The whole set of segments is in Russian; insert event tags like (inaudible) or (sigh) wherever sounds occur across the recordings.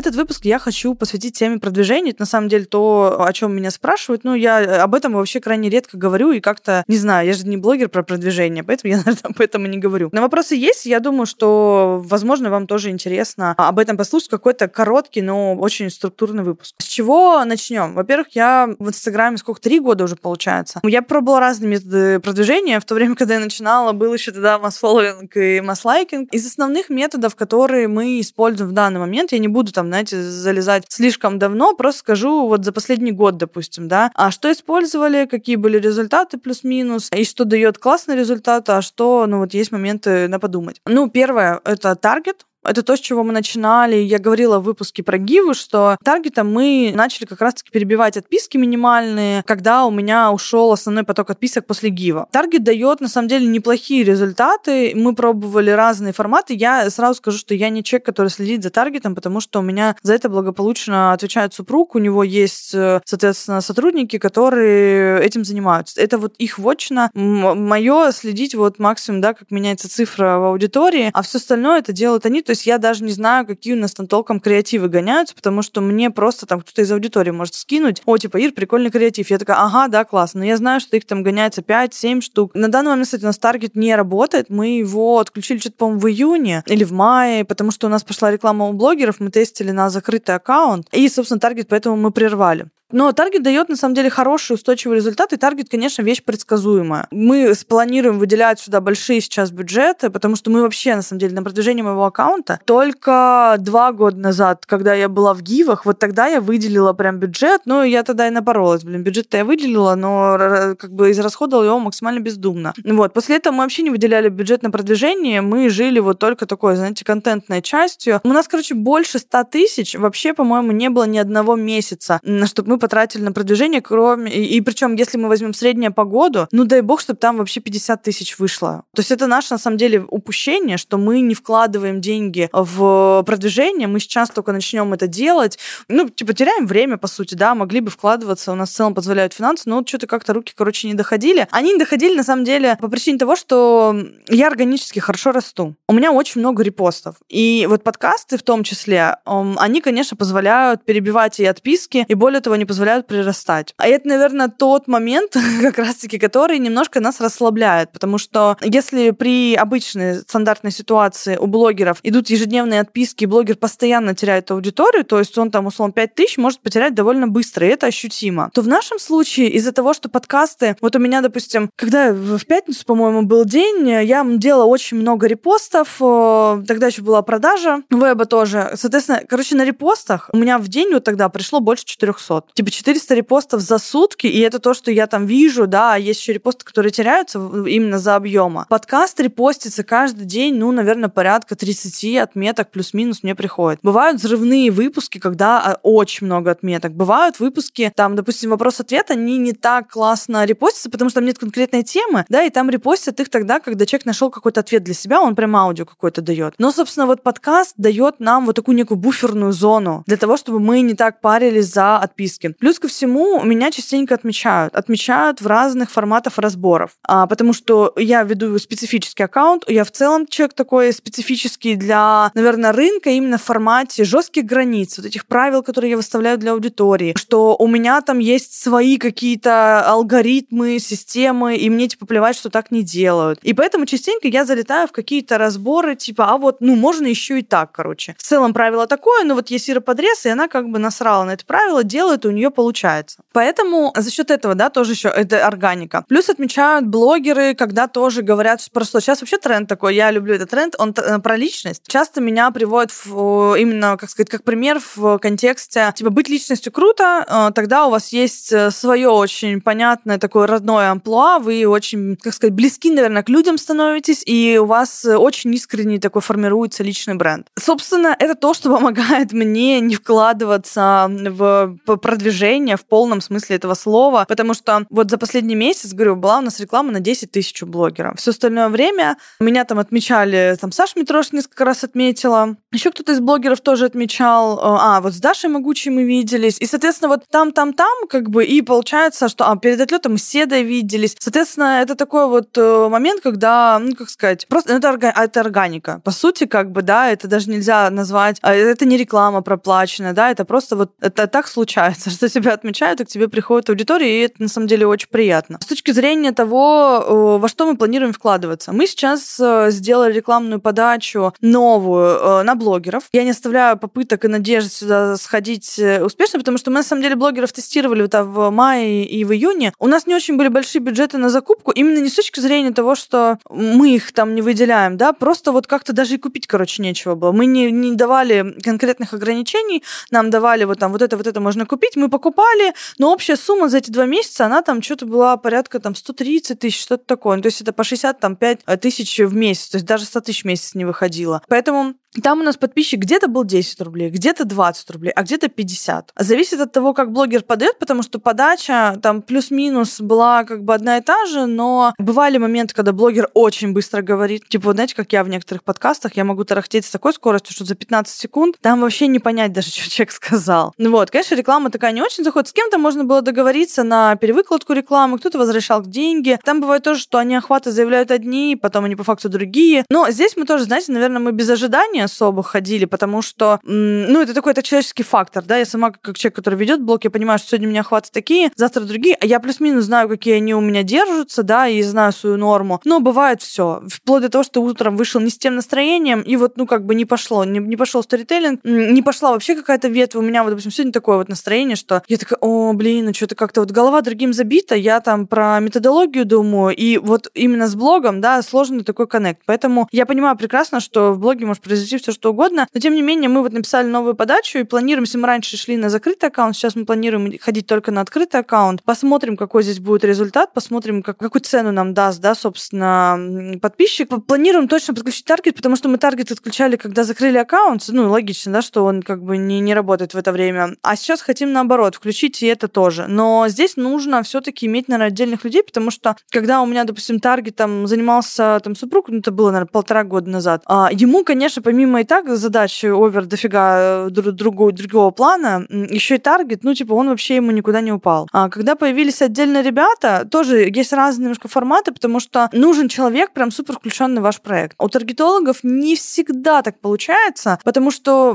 Этот выпуск я хочу посвятить теме продвижения. Это на самом деле то, о чем меня спрашивают. Ну, я об этом вообще крайне редко говорю и как-то, не знаю, я же не блогер про продвижение, поэтому я, (laughs) наверное, об этом и не говорю. Но вопросы есть, я думаю, что, возможно, вам тоже интересно об этом послушать. Какой-то короткий, но очень структурный выпуск. С чего начнем? Во-первых, я в Инстаграме сколько, три года уже получается. Я пробовала разные методы продвижения. В то время, когда я начинала, был еще тогда масс-фолловинг и масс-лайкинг. Из основных методов, которые мы используем в данный момент, я не буду там, знаете, залезать слишком давно, просто скажу вот за последний год, допустим, да, а что использовали, какие были результаты плюс-минус, и что дает классный результат, а что, ну вот есть моменты на подумать. Ну, первое, это таргет, это то, с чего мы начинали. Я говорила в выпуске про гивы, что таргетом мы начали как раз-таки перебивать отписки минимальные, когда у меня ушел основной поток отписок после гива. Таргет дает, на самом деле, неплохие результаты. Мы пробовали разные форматы. Я сразу скажу, что я не человек, который следит за таргетом, потому что у меня за это благополучно отвечает супруг. У него есть, э, соответственно, сотрудники, которые этим занимаются. Это вот их вотчина. Мое следить вот максимум, да, как меняется цифра в аудитории, а все остальное это делают они. То есть я даже не знаю, какие у нас там толком креативы гоняются, потому что мне просто там кто-то из аудитории может скинуть, о, типа, Ир, прикольный креатив. Я такая, ага, да, классно. Но я знаю, что их там гоняется 5-7 штук. На данный момент, кстати, у нас таргет не работает. Мы его отключили что-то, по-моему, в июне или в мае, потому что у нас пошла реклама у блогеров, мы тестили на закрытый аккаунт, и, собственно, таргет поэтому мы прервали. Но таргет дает, на самом деле, хороший устойчивый результат, и таргет, конечно, вещь предсказуемая. Мы спланируем выделять сюда большие сейчас бюджеты, потому что мы вообще, на самом деле, на продвижение моего аккаунта только два года назад, когда я была в гивах, вот тогда я выделила прям бюджет, ну, я тогда и напоролась, блин, бюджет-то я выделила, но как бы израсходовала его максимально бездумно. Вот, после этого мы вообще не выделяли бюджет на продвижение, мы жили вот только такой, знаете, контентной частью. У нас, короче, больше 100 тысяч вообще, по-моему, не было ни одного месяца, чтобы мы потратили на продвижение, кроме... И, и причем, если мы возьмем среднюю по году, ну дай бог, чтобы там вообще 50 тысяч вышло. То есть это наше, на самом деле, упущение, что мы не вкладываем деньги в продвижение, мы сейчас только начнем это делать. Ну, типа, теряем время, по сути, да, могли бы вкладываться, у нас в целом позволяют финансы, но вот что-то как-то руки, короче, не доходили. Они не доходили, на самом деле, по причине того, что я органически хорошо расту. У меня очень много репостов. И вот подкасты в том числе, они, конечно, позволяют перебивать и отписки, и более того, они позволяют прирастать. А это, наверное, тот момент, (laughs) как раз-таки, который немножко нас расслабляет, потому что если при обычной стандартной ситуации у блогеров идут ежедневные отписки, и блогер постоянно теряет аудиторию, то есть он там, условно, 5 тысяч может потерять довольно быстро, и это ощутимо, то в нашем случае из-за того, что подкасты, вот у меня, допустим, когда в пятницу, по-моему, был день, я делала очень много репостов, э, тогда еще была продажа веба тоже. Соответственно, короче, на репостах у меня в день вот тогда пришло больше 400 типа 400 репостов за сутки, и это то, что я там вижу, да, а есть еще репосты, которые теряются именно за объема. Подкаст репостится каждый день, ну, наверное, порядка 30 отметок плюс-минус мне приходит. Бывают взрывные выпуски, когда а, очень много отметок. Бывают выпуски, там, допустим, вопрос-ответ, они не так классно репостятся, потому что там нет конкретной темы, да, и там репостят их тогда, когда человек нашел какой-то ответ для себя, он прям аудио какой-то дает. Но, собственно, вот подкаст дает нам вот такую некую буферную зону для того, чтобы мы не так парились за отписки. Плюс ко всему, меня частенько отмечают. Отмечают в разных форматах разборов. А, потому что я веду специфический аккаунт, я в целом человек такой специфический для, наверное, рынка именно в формате жестких границ, вот этих правил, которые я выставляю для аудитории, что у меня там есть свои какие-то алгоритмы, системы, и мне типа плевать, что так не делают. И поэтому частенько я залетаю в какие-то разборы, типа, а вот, ну, можно еще и так, короче. В целом правило такое, но вот есть Ира Подрез, и она как бы насрала на это правило, делает, у нее получается. Поэтому за счет этого, да, тоже еще это органика. Плюс отмечают блогеры, когда тоже говорят просто сейчас вообще тренд такой, я люблю этот тренд, он э, про личность. Часто меня приводит в, именно, как сказать, как пример в контексте, типа, быть личностью круто, э, тогда у вас есть э, свое очень понятное такое родное амплуа, вы очень, как сказать, близки, наверное, к людям становитесь, и у вас очень искренний такой формируется личный бренд. Собственно, это то, что помогает (laughs) мне не вкладываться в продвижение в полном смысле этого слова, потому что вот за последний месяц, говорю, была у нас реклама на 10 тысяч блогеров. Все остальное время меня там отмечали, там Саша Митрош несколько раз отметила, еще кто-то из блогеров тоже отмечал, э, а, вот с Дашей Могучей мы виделись, и, соответственно, вот там-там-там, как бы, и получается, что, а, перед отлетом с Седой виделись. Соответственно, это такой вот э, момент, когда, ну, как сказать, просто, ну, это, орга, это органика. По сути, как бы, да, это даже нельзя назвать, а, это не реклама проплаченная, да, это просто вот, это так случается, что тебя отмечают, и к тебе приходит аудитория, и это, на самом деле, очень приятно. С точки зрения того, э, во что мы планируем вкладываться, мы сейчас сделали рекламную подачу новую на блогеров. Я не оставляю попыток и надежд сюда сходить э, успешно, потому что мы, на самом деле, блогеров тестировали вот в мае и в июне. У нас не очень были большие бюджеты на закупку, именно не с точки зрения того, что мы их там не выделяем, да, просто вот как-то даже и купить, короче, нечего было. Мы не, не давали конкретных ограничений, нам давали вот там вот это, вот это можно купить, мы покупали, но общая сумма за эти два месяца, она там что-то была порядка там 130 тысяч, что-то такое. Ну, то есть это по 65 тысяч в месяц, то есть даже 100 тысяч в месяц не выходило. Поэтому там у нас подписчик где-то был 10 рублей, где-то 20 рублей, а где-то 50. Зависит от того, как блогер подает, потому что подача там плюс-минус была как бы одна и та же, но бывали моменты, когда блогер очень быстро говорит. Типа, знаете, как я в некоторых подкастах, я могу тарахтеть с такой скоростью, что за 15 секунд там вообще не понять даже, (laughs) что человек сказал. Ну вот, конечно, реклама такая не очень заходит. С кем-то можно было договориться на перевыкладку рекламы, кто-то возвращал деньги. Там бывает тоже, что они охваты заявляют одни, потом они по факту другие. Но здесь мы тоже, знаете, наверное, мы без ожидания не особо ходили, потому что, ну, это такой это человеческий фактор, да, я сама как человек, который ведет блог, я понимаю, что сегодня у меня охваты такие, завтра другие, а я плюс-минус знаю, какие они у меня держатся, да, и знаю свою норму, но бывает все, вплоть до того, что утром вышел не с тем настроением, и вот, ну, как бы не пошло, не, не пошел сторителлинг, не пошла вообще какая-то ветвь, у меня вот, допустим, сегодня такое вот настроение, что я такая, о, блин, ну, что-то как-то вот голова другим забита, я там про методологию думаю, и вот именно с блогом, да, сложный такой коннект, поэтому я понимаю прекрасно, что в блоге может произойти все, что угодно. Но, тем не менее, мы вот написали новую подачу и планируем, если мы раньше шли на закрытый аккаунт, сейчас мы планируем ходить только на открытый аккаунт. Посмотрим, какой здесь будет результат, посмотрим, как, какую цену нам даст, да, собственно, подписчик. Планируем точно подключить таргет, потому что мы таргет отключали, когда закрыли аккаунт. Ну, логично, да, что он как бы не, не работает в это время. А сейчас хотим наоборот, включить и это тоже. Но здесь нужно все-таки иметь, наверное, отдельных людей, потому что когда у меня, допустим, таргет там занимался там супруг, ну, это было, наверное, полтора года назад, а, ему, конечно, помимо и так задач овер дофига э, другого, другого плана, еще и таргет, ну, типа, он вообще ему никуда не упал. А когда появились отдельно ребята, тоже есть разные немножко форматы, потому что нужен человек прям супер включенный в ваш проект. У таргетологов не всегда так получается, потому что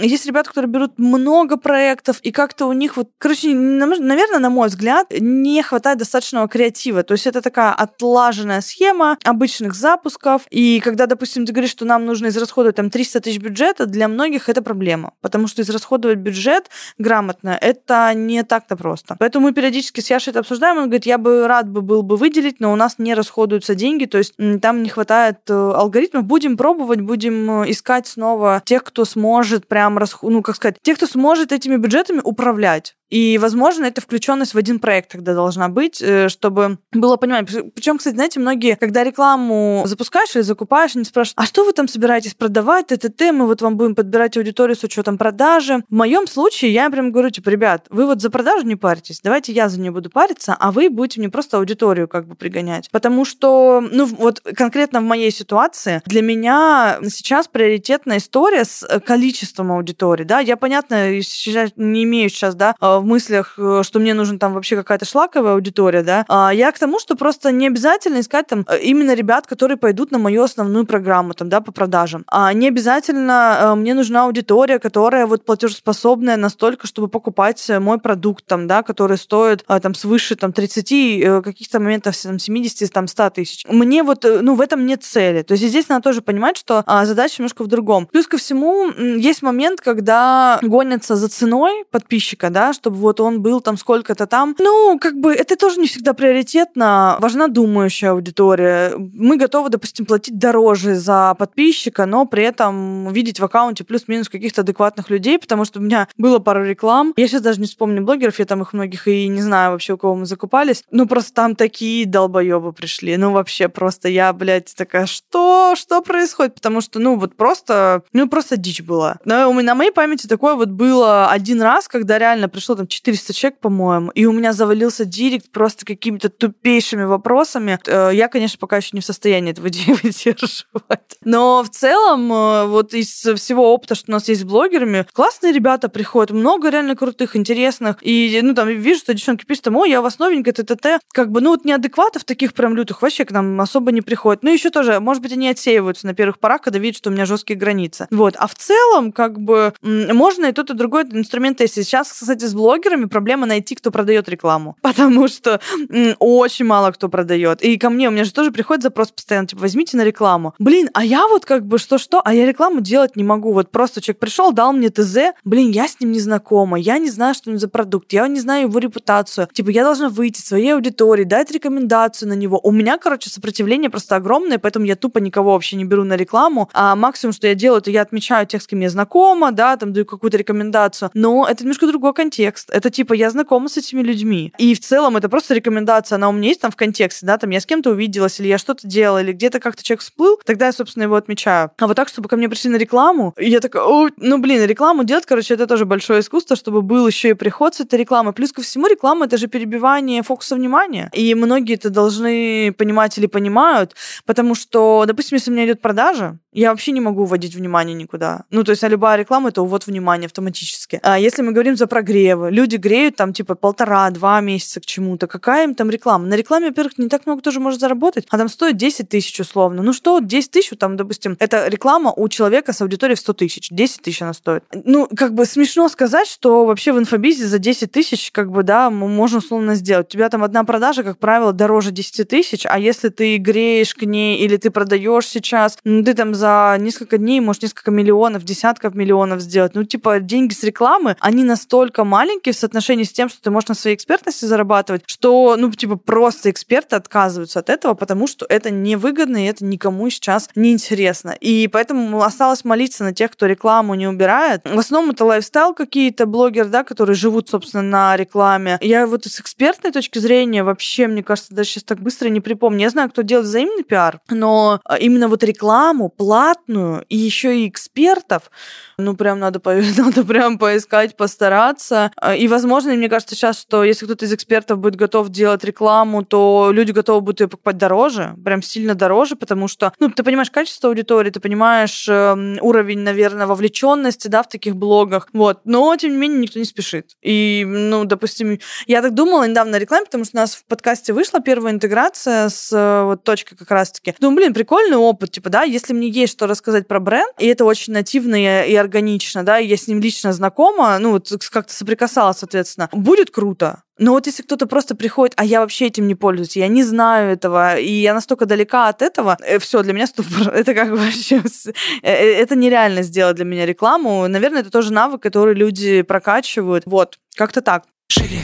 есть ребята, которые берут много проектов, и как-то у них вот, короче, наверное, на мой взгляд, не хватает достаточного креатива. То есть это такая отлаженная схема обычных запусков, и когда, допустим, ты говоришь, что нам нужно израсходовать там 300 тысяч бюджета, для многих это проблема, потому что израсходовать бюджет грамотно, это не так-то просто. Поэтому мы периодически с Яшей это обсуждаем, он говорит, я бы рад бы был бы выделить, но у нас не расходуются деньги, то есть там не хватает э, алгоритмов. Будем пробовать, будем э, искать снова тех, кто сможет прям, расход... ну, как сказать, тех, кто сможет этими бюджетами управлять управлять. И, возможно, эта включенность в один проект тогда должна быть, э, чтобы было понимание. Причем, кстати, знаете, многие, когда рекламу запускаешь или закупаешь, они спрашивают, а что вы там собираетесь продавать, ТТТ, мы вот вам будем подбирать аудиторию с учетом продажи. В моем случае я прям говорю, типа, ребят, вы вот за продажу не паритесь, давайте я за нее буду париться, а вы будете мне просто аудиторию как бы пригонять. Потому что, ну, вот конкретно в моей ситуации для меня сейчас приоритетная история с э, количеством аудитории, да, я, понятно, сейчас не имею сейчас, да, в мыслях, э, что мне нужен там вообще какая-то шлаковая аудитория, да, а я к тому, что просто не обязательно искать там э, именно ребят, которые пойдут на мою основную программу там, да, по продажам. А не обязательно э, мне нужна аудитория, которая вот платежеспособная настолько, чтобы покупать мой продукт там, да, который стоит там свыше там 30 каких-то моментов там 70 там 100 тысяч. Мне вот, ну, в этом нет цели. То есть здесь надо тоже понимать, что а, задача немножко в другом. Плюс ко всему есть момент, когда гонятся за ценой подписчика, да, что чтобы вот он был там сколько-то там. Ну, как бы это тоже не всегда приоритетно. Важна думающая аудитория. Мы готовы, допустим, платить дороже за подписчика, но при этом видеть в аккаунте плюс-минус каких-то адекватных людей, потому что у меня было пару реклам. Я сейчас даже не вспомню блогеров, я там их многих и не знаю вообще, у кого мы закупались. Ну, просто там такие долбоебы пришли. Ну, вообще просто я, блядь, такая, что? Что происходит? Потому что, ну, вот просто, ну, просто дичь была. Но на моей памяти такое вот было один раз, когда реально пришло там 400 человек, по-моему, и у меня завалился директ просто какими-то тупейшими вопросами. Э, я, конечно, пока еще не в состоянии этого (laughs) выдерживать. Но в целом, э, вот из всего опыта, что у нас есть с блогерами, классные ребята приходят, много реально крутых, интересных. И, ну, там, вижу, что девчонки пишут, там, ой, я у вас новенькая, т-т-т. Как бы, ну, вот неадекватов таких прям лютых вообще к нам особо не приходит. Ну, еще тоже, может быть, они отсеиваются на первых порах, когда видят, что у меня жесткие границы. Вот. А в целом, как бы, можно и тот, и другой инструмент есть. Сейчас, кстати, с блогерами проблема найти, кто продает рекламу. (laughs) Потому что очень мало кто продает. И ко мне, у меня же тоже приходит запрос постоянно, типа, возьмите на рекламу. Блин, а я вот как бы что-что, а я рекламу делать не могу. Вот просто человек пришел, дал мне ТЗ, блин, я с ним не знакома, я не знаю, что он за продукт, я не знаю его репутацию. Типа, я должна выйти своей аудитории, дать рекомендацию на него. У меня, короче, сопротивление просто огромное, поэтому я тупо никого вообще не беру на рекламу. А максимум, что я делаю, это я отмечаю тех, с кем я знакома, да, там даю какую-то рекомендацию. Но это немножко другой контекст. Это типа я знакома с этими людьми. И в целом это просто рекомендация, она у меня есть там в контексте, да, там я с кем-то увиделась, или я что-то делала, или где-то как-то человек всплыл, тогда я, собственно, его отмечаю. А вот так, чтобы ко мне пришли на рекламу, и я такая, ну, блин, рекламу делать, короче, это тоже большое искусство, чтобы был еще и приход с этой рекламы. Плюс ко всему, реклама — это же перебивание фокуса внимания. И многие это должны понимать или понимают, потому что, допустим, если у меня идет продажа, я вообще не могу вводить внимание никуда. Ну, то есть, а любая реклама — это увод внимания автоматически. А если мы говорим за прогревы, люди греют там, типа, полтора-два месяца к чему-то. Какая им там реклама? На рекламе, во-первых, не так много тоже может заработать, а там стоит 10 тысяч условно. Ну что, 10 тысяч, там, допустим, это реклама у человека с аудиторией в 100 тысяч. 10 тысяч она стоит. Ну, как бы смешно сказать, что вообще в инфобизе за 10 тысяч, как бы, да, можно условно сделать. У тебя там одна продажа, как правило, дороже 10 тысяч, а если ты греешь к ней или ты продаешь сейчас, ну, ты там за несколько дней можешь несколько миллионов, десятков миллионов сделать. Ну, типа, деньги с рекламы, они настолько маленькие в соотношении с тем, что ты можешь на своей экспертности зарабатывать, что, ну, типа, просто эксперты отказываются от этого, потому что это невыгодно, и это никому сейчас не интересно. И поэтому осталось молиться на тех, кто рекламу не убирает. В основном это лайфстайл какие-то блогеры, да, которые живут, собственно, на рекламе. Я вот с экспертной точки зрения вообще, мне кажется, даже сейчас так быстро не припомню. Я знаю, кто делает взаимный пиар, но именно вот рекламу платную и еще и экспертов, ну, прям надо, (laughs) надо прям поискать, постараться. И, возможно, мне кажется сейчас, что если кто-то из экспертов будет готов делать рекламу, то люди готовы будут ее покупать дороже, прям сильно дороже, потому что, ну, ты понимаешь качество аудитории, ты понимаешь э, уровень, наверное, вовлеченности, да, в таких блогах, вот. Но, тем не менее, никто не спешит. И, ну, допустим, я так думала недавно о рекламе, потому что у нас в подкасте вышла первая интеграция с э, вот точкой как раз-таки. Думаю, блин, прикольный опыт, типа, да, если мне есть что рассказать про бренд, и это очень нативно и, органично, да, я с ним лично знакома, ну, вот как-то соприкасалась, соответственно, будет круто. Но вот если кто-то просто приходит, а я вообще этим не пользуюсь, я не знаю этого, и я настолько далека от этого, э, все, для меня ступор. (laughs) Это как вообще... Э, э, это нереально сделать для меня рекламу. Наверное, это тоже навык, который люди прокачивают. Вот, как-то так. Шире,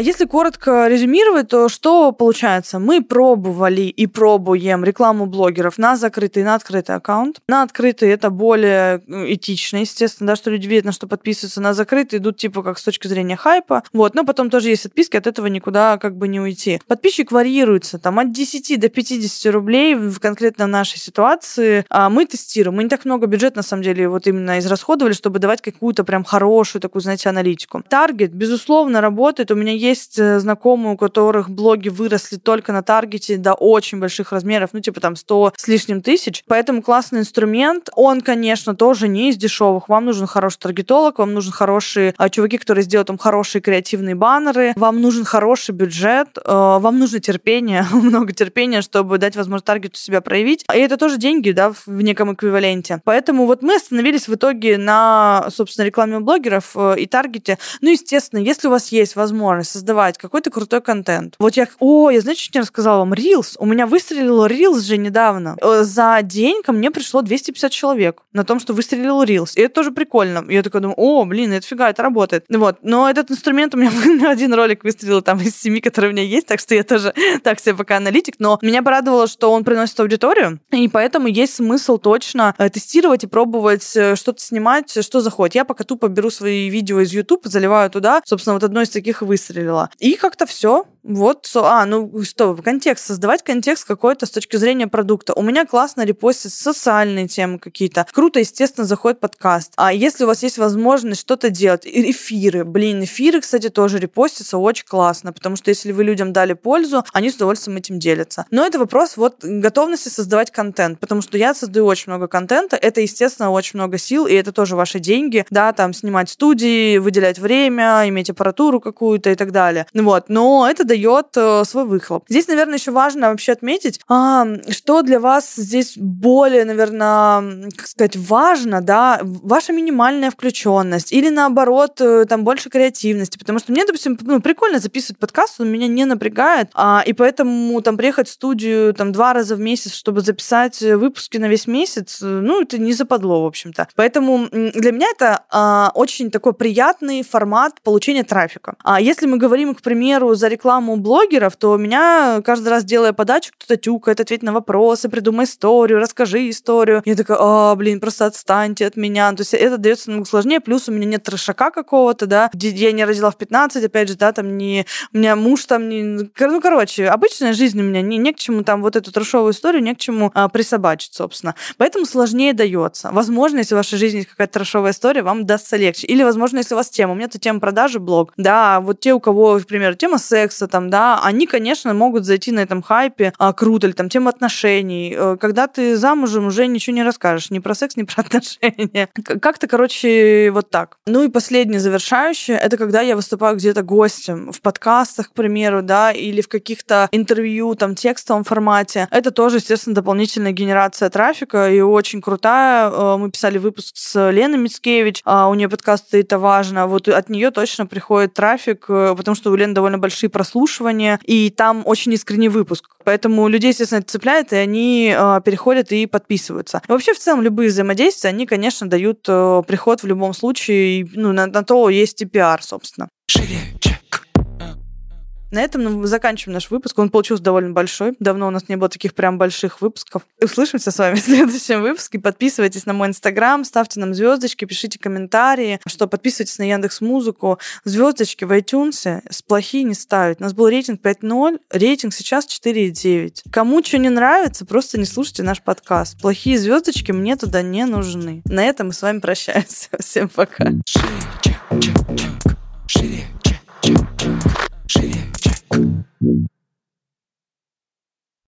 если коротко резюмировать, то что получается? Мы пробовали и пробуем рекламу блогеров на закрытый и на открытый аккаунт. На открытый это более ну, этично, естественно, да, что люди видят, на что подписываются. На закрытый идут типа как с точки зрения хайпа. Вот, но потом тоже есть отписки, от этого никуда как бы не уйти. Подписчик варьируется там от 10 до 50 рублей в конкретно нашей ситуации. А мы тестируем. Мы не так много бюджет, на самом деле, вот именно израсходовали, чтобы давать какую-то прям хорошую такую, знаете, аналитику. Таргет, безусловно, работает. У меня есть э, знакомые, у которых блоги выросли только на таргете до очень больших размеров, ну, типа там 100 с лишним тысяч. Поэтому классный инструмент. Он, конечно, тоже не из дешевых. Вам нужен хороший таргетолог, вам нужен хорошие а, чуваки, которые сделают там хорошие креативные баннеры, вам нужен хороший бюджет, э, вам нужно терпение, (laughs) много терпения, чтобы дать возможность таргету себя проявить. И это тоже деньги, да, в неком эквиваленте. Поэтому вот мы остановились в итоге на, собственно, рекламе блогеров э, и таргете. Ну, естественно, если у вас есть возможность возможность создавать какой-то крутой контент. Вот я, о, я знаете, что не рассказала вам? Reels. У меня выстрелил Reels же недавно. Э, за день ко мне пришло 250 человек на том, что выстрелил Reels. И это тоже прикольно. Я такая думаю, о, блин, это фига, это работает. Вот. Но этот инструмент у меня (laughs) один ролик выстрелил там из семи, которые у меня есть, так что я тоже (laughs) так себе пока аналитик. Но меня порадовало, что он приносит аудиторию, и поэтому есть смысл точно э, тестировать и пробовать э, что-то снимать, что заходит. Я пока тупо беру свои видео из YouTube, заливаю туда. Собственно, вот одно из таких выстрелила. И как-то все. Вот, а, ну что, контекст, создавать контекст какой-то с точки зрения продукта. У меня классно репостят социальные темы какие-то. Круто, естественно, заходит подкаст. А если у вас есть возможность что-то делать, эфиры, блин, эфиры, кстати, тоже репостятся очень классно, потому что если вы людям дали пользу, они с удовольствием этим делятся. Но это вопрос вот готовности создавать контент, потому что я создаю очень много контента, это, естественно, очень много сил, и это тоже ваши деньги, да, там снимать студии, выделять время, иметь аппаратуру какую-то и так далее. Вот, но это дает э, свой выхлоп. Здесь, наверное, еще важно вообще отметить, а, что для вас здесь более, наверное, как сказать, важно, да, ваша минимальная включенность или наоборот, э, там больше креативности, потому что мне, допустим, ну, прикольно записывать подкаст, он меня не напрягает, а, и поэтому там приехать в студию там два раза в месяц, чтобы записать выпуски на весь месяц, э, ну, это не западло, в общем-то. Поэтому для меня это а, очень такой приятный формат получения трафика. А если мы говорим, к примеру, за рекламу блогеров, то меня каждый раз, делая подачу, кто-то тюкает, ответь на вопросы, придумай историю, расскажи историю. Я такая, а, блин, просто отстаньте от меня. То есть это дается намного сложнее, плюс у меня нет трешака какого-то, да, я не родила в 15, опять же, да, там не... У меня муж там не... Ну, короче, обычная жизнь у меня, не, не к чему там вот эту трешовую историю, не к чему а, присобачить, собственно. Поэтому сложнее дается. Возможно, если в вашей жизни есть какая-то трешовая история, вам дастся легче. Или, возможно, если у вас тема, у меня это тема продажи блог, да, вот те, у кого, к примеру, тема секса, там, да, они, конечно, могут зайти на этом хайпе, а, круто, или там тема отношений. Э, когда ты замужем, уже ничего не расскажешь, ни про секс, ни про (laughs) отношения. Как-то, короче, вот так. Ну и последнее, завершающее, это когда я выступаю где-то гостем в подкастах, к примеру, да, или в каких-то интервью, там, текстовом формате. Это тоже, естественно, дополнительная генерация трафика и очень крутая. Э, мы писали выпуск с Леной Мицкевич, а у нее подкаст «Это важно». Вот от нее точно приходит трафик, э, потому что у Лены довольно большие прослушивания, и там очень искренний выпуск. Поэтому людей, естественно, это цепляет, и они э, переходят и подписываются. И вообще, в целом, любые взаимодействия, они, конечно, дают приход в любом случае, ну, на, на то есть и пиар, собственно. Шире, на этом мы заканчиваем наш выпуск. Он получился довольно большой. Давно у нас не было таких прям больших выпусков. Услышимся с вами (laughs) в следующем выпуске. Подписывайтесь на мой инстаграм, ставьте нам звездочки, пишите комментарии, что подписывайтесь на Яндекс Музыку. Звездочки в iTunes с плохие не ставить. У нас был рейтинг 5.0, рейтинг сейчас 4.9. Кому что не нравится, просто не слушайте наш подкаст. Плохие звездочки мне туда не нужны. На этом мы с вами прощаемся. (laughs) Всем пока. Check, check, check. Check.